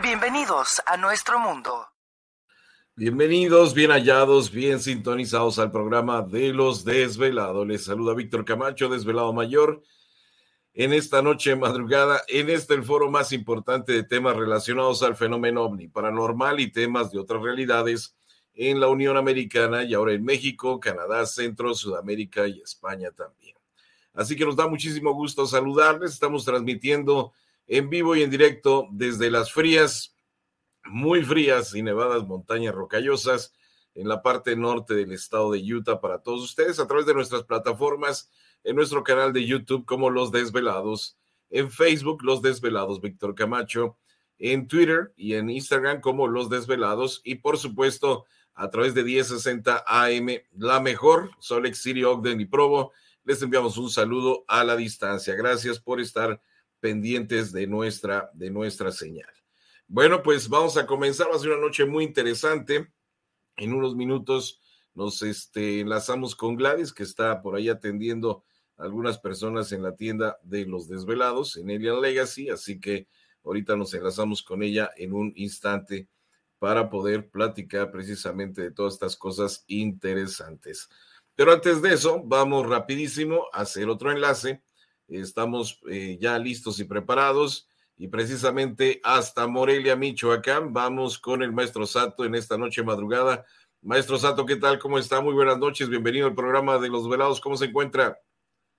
Bienvenidos a nuestro mundo. Bienvenidos, bien hallados, bien sintonizados al programa de los desvelados. Les saluda Víctor Camacho, desvelado mayor. En esta noche madrugada, en este el foro más importante de temas relacionados al fenómeno ovni, paranormal y temas de otras realidades en la Unión Americana y ahora en México, Canadá, Centro, Sudamérica y España también. Así que nos da muchísimo gusto saludarles. Estamos transmitiendo en vivo y en directo desde las frías muy frías y nevadas montañas rocallosas en la parte norte del estado de Utah para todos ustedes a través de nuestras plataformas, en nuestro canal de YouTube como Los Desvelados, en Facebook Los Desvelados Víctor Camacho, en Twitter y en Instagram como Los Desvelados y por supuesto a través de 1060 AM, la mejor, Solex City, Ogden y Provo. Les enviamos un saludo a la distancia. Gracias por estar pendientes de nuestra, de nuestra señal. Bueno, pues vamos a comenzar. Va a ser una noche muy interesante. En unos minutos nos este, enlazamos con Gladys, que está por ahí atendiendo a algunas personas en la tienda de los desvelados en Alien Legacy. Así que ahorita nos enlazamos con ella en un instante para poder platicar precisamente de todas estas cosas interesantes. Pero antes de eso, vamos rapidísimo a hacer otro enlace. Estamos eh, ya listos y preparados y precisamente hasta Morelia, Michoacán. Vamos con el maestro Sato en esta noche madrugada. Maestro Sato, ¿qué tal? ¿Cómo está? Muy buenas noches. Bienvenido al programa de Los Velados. ¿Cómo se encuentra?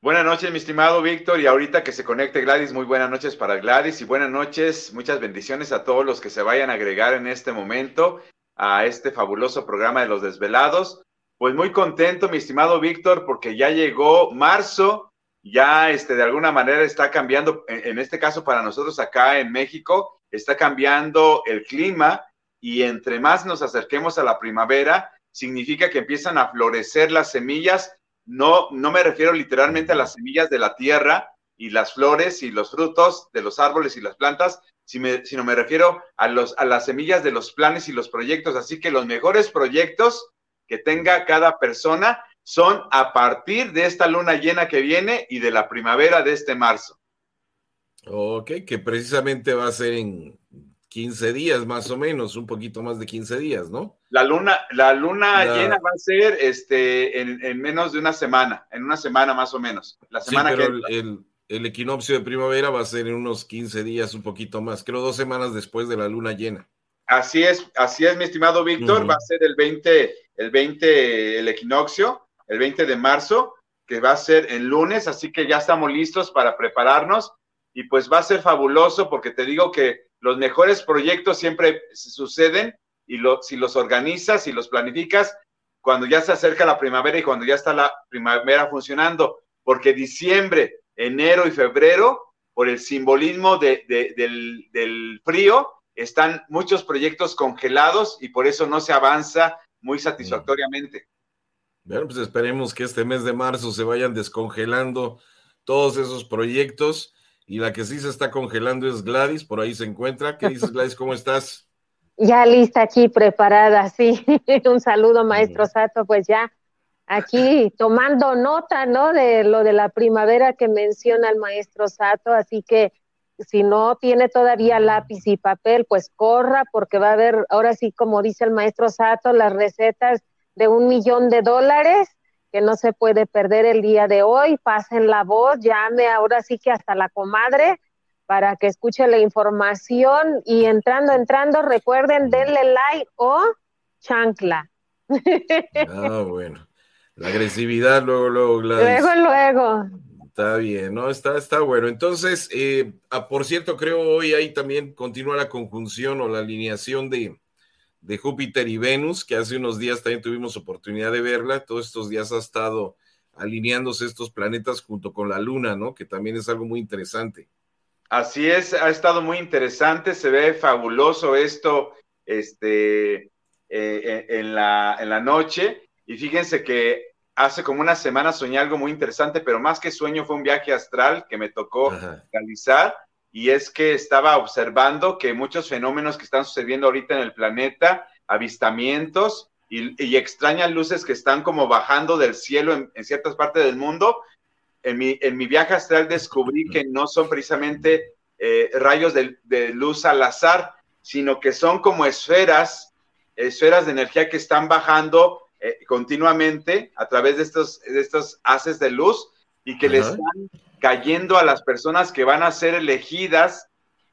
Buenas noches, mi estimado Víctor. Y ahorita que se conecte Gladys, muy buenas noches para Gladys y buenas noches, muchas bendiciones a todos los que se vayan a agregar en este momento a este fabuloso programa de Los Desvelados. Pues muy contento, mi estimado Víctor, porque ya llegó marzo ya este, de alguna manera está cambiando, en, este caso para nosotros acá en México, está cambiando el clima y entre más nos acerquemos a la primavera, significa que empiezan a florecer las semillas. No, no me refiero literalmente a las semillas de la tierra y las flores y los frutos de los árboles y las plantas, sino me refiero a, los, a las semillas de los planes y los proyectos. Así que los mejores proyectos que tenga cada persona son a partir de esta luna llena que viene y de la primavera de este marzo. Ok, que precisamente va a ser en 15 días más o menos, un poquito más de 15 días, ¿no? La luna, la luna llena va a ser este, en, menos de una semana, en una semana más o menos. La semana que... el, el, equinoccio de primavera va a ser en unos 15 días, un poquito más, creo dos semanas después de la luna llena. Así es, así es, mi estimado Víctor, va a ser el 20, el 20, el equinoccio, el 20 de marzo, que va a ser el lunes, así que ya estamos listos para prepararnos y pues va a ser fabuloso porque te digo que los mejores proyectos siempre suceden y si los organizas y los planificas cuando ya se acerca la primavera y cuando ya está la primavera funcionando, porque diciembre, enero y febrero, por el simbolismo del frío, están muchos proyectos congelados y por eso no se avanza muy satisfactoriamente. Bueno, pues esperemos que este mes de marzo se vayan descongelando todos esos proyectos. Y la que sí se está congelando es Gladys, por ahí se encuentra. ¿Qué dices, Gladys? ¿Cómo estás? Ya lista aquí, preparada, sí. Un saludo, maestro Sato, pues ya aquí tomando nota, ¿no? De lo de la primavera que menciona el maestro Sato, así que si no tiene todavía lápiz y papel, pues corra, porque va a haber, ahora sí, como dice el maestro Sato, las recetas de un millón de dólares que no se puede perder el día de hoy. Pasen la voz, llame ahora sí que hasta la comadre para que escuche la información y entrando, entrando, recuerden, denle like o chancla. Ah, bueno. La agresividad, luego, luego, Luego, luego. Está bien, ¿no? Está, está bueno. Entonces, eh, ah, por cierto, creo hoy ahí también continúa la conjunción o la alineación de, de Júpiter y Venus, que hace unos días también tuvimos oportunidad de verla. Todos estos días ha estado alineándose estos planetas junto con la Luna, ¿no? Que también es algo muy interesante. Así es, ha estado muy interesante, se ve fabuloso esto este, eh, en, la, en la noche. Y fíjense que hace como una semana soñé algo muy interesante, pero más que sueño fue un viaje astral que me tocó realizar. Y es que estaba observando que muchos fenómenos que están sucediendo ahorita en el planeta, avistamientos y, extrañas luces que están como bajando del cielo en ciertas partes del mundo, en mi, en mi viaje astral descubrí que no son precisamente eh, rayos de, luz al azar, sino que son como esferas, esferas de energía que están bajando eh, continuamente a través de estos, de estos haces de luz y que le están cayendo a las personas que van a ser elegidas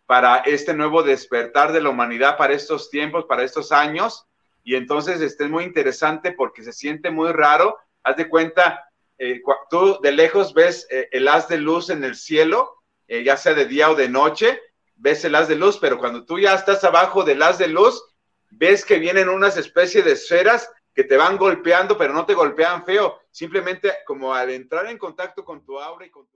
para este nuevo despertar de la humanidad, para estos tiempos, para estos años. Y entonces este es muy interesante porque se siente muy raro. Haz de cuenta, eh, tú de lejos ves eh, el haz de luz en el cielo, eh, ya sea de día o de noche, ves el haz de luz, pero cuando tú ya estás abajo del haz de luz, ves que vienen unas especies de esferas que te van golpeando, pero no te golpean feo, simplemente como al entrar en contacto con tu aura y con tu...